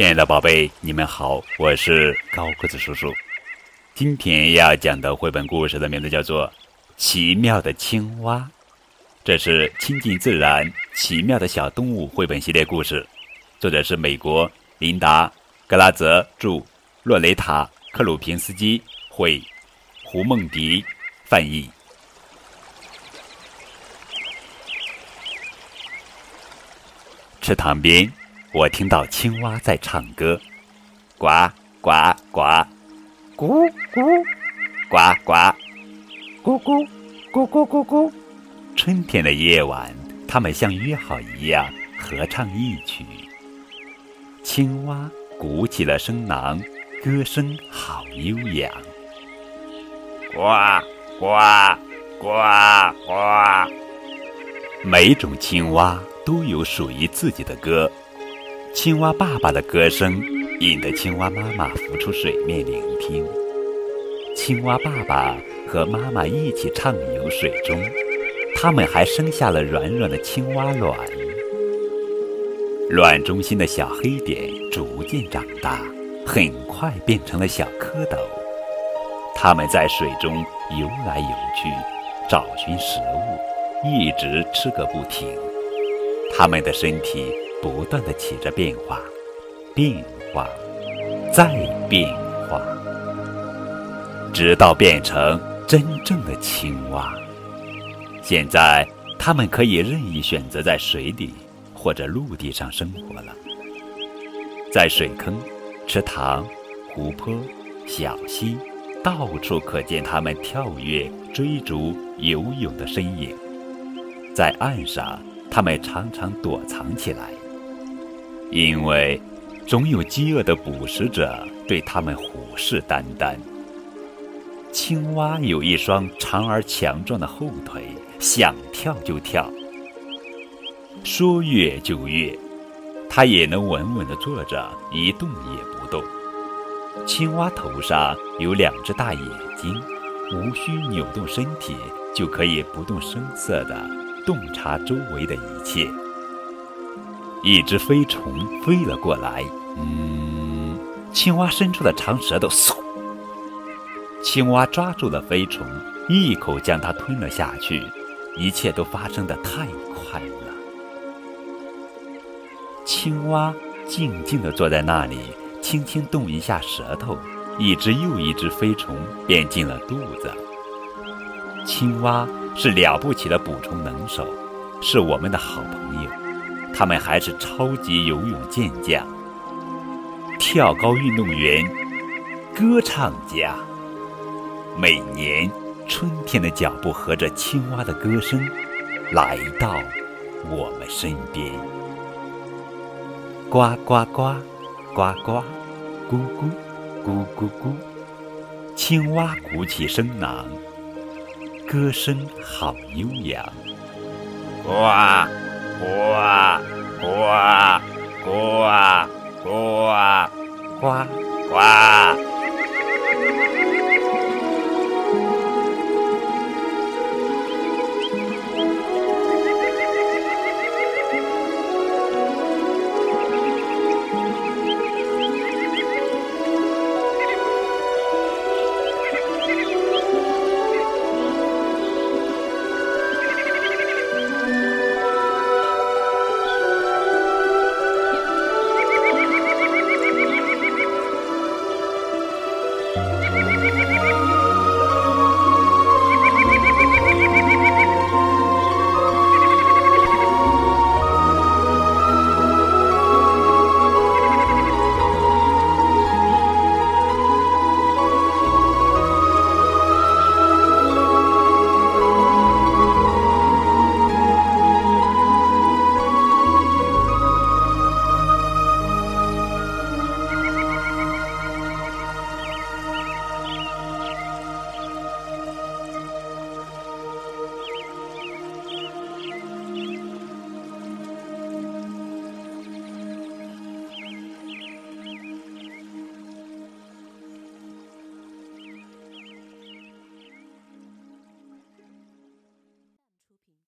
亲爱的宝贝，你们好，我是高个子叔叔。今天要讲的绘本故事的名字叫做《奇妙的青蛙》，这是亲近自然、奇妙的小动物绘本系列故事，作者是美国琳达·格拉泽著，洛雷塔·克鲁平斯基绘，胡梦迪翻译。池塘边。我听到青蛙在唱歌，呱呱呱，咕咕，呱呱，咕咕，咕咕咕咕。春天的夜晚，它们像约好一样合唱一曲。青蛙鼓起了声囊，歌声好悠扬。呱呱呱呱。每种青蛙都有属于自己的歌。青蛙爸爸的歌声引得青蛙妈妈浮出水面聆听。青蛙爸爸和妈妈一起畅游水中，他们还生下了软软的青蛙卵。卵中心的小黑点逐渐长大，很快变成了小蝌蚪。它们在水中游来游去，找寻食物，一直吃个不停。它们的身体。不断的起着变化，变化，再变化，直到变成真正的青蛙。现在，它们可以任意选择在水里或者陆地上生活了。在水坑、池塘、湖泊、小溪，到处可见它们跳跃、追逐、游泳的身影。在岸上，它们常常躲藏起来。因为总有饥饿的捕食者对它们虎视眈眈。青蛙有一双长而强壮的后腿，想跳就跳，说跃就跃。它也能稳稳地坐着，一动也不动。青蛙头上有两只大眼睛，无需扭动身体，就可以不动声色地洞察周围的一切。一只飞虫飞了过来，嗯，青蛙伸出了长舌头，嗖！青蛙抓住了飞虫，一口将它吞了下去。一切都发生的太快了。青蛙静静地坐在那里，轻轻动一下舌头，一只又一只飞虫便进了肚子。青蛙是了不起的捕虫能手，是我们的好朋友。他们还是超级游泳健将、跳高运动员、歌唱家。每年春天的脚步和着青蛙的歌声，来到我们身边。呱呱呱，呱呱，咕咕，咕咕咕。青蛙鼓起声囊，歌声好悠扬。呱。呱呱呱呱呱呱！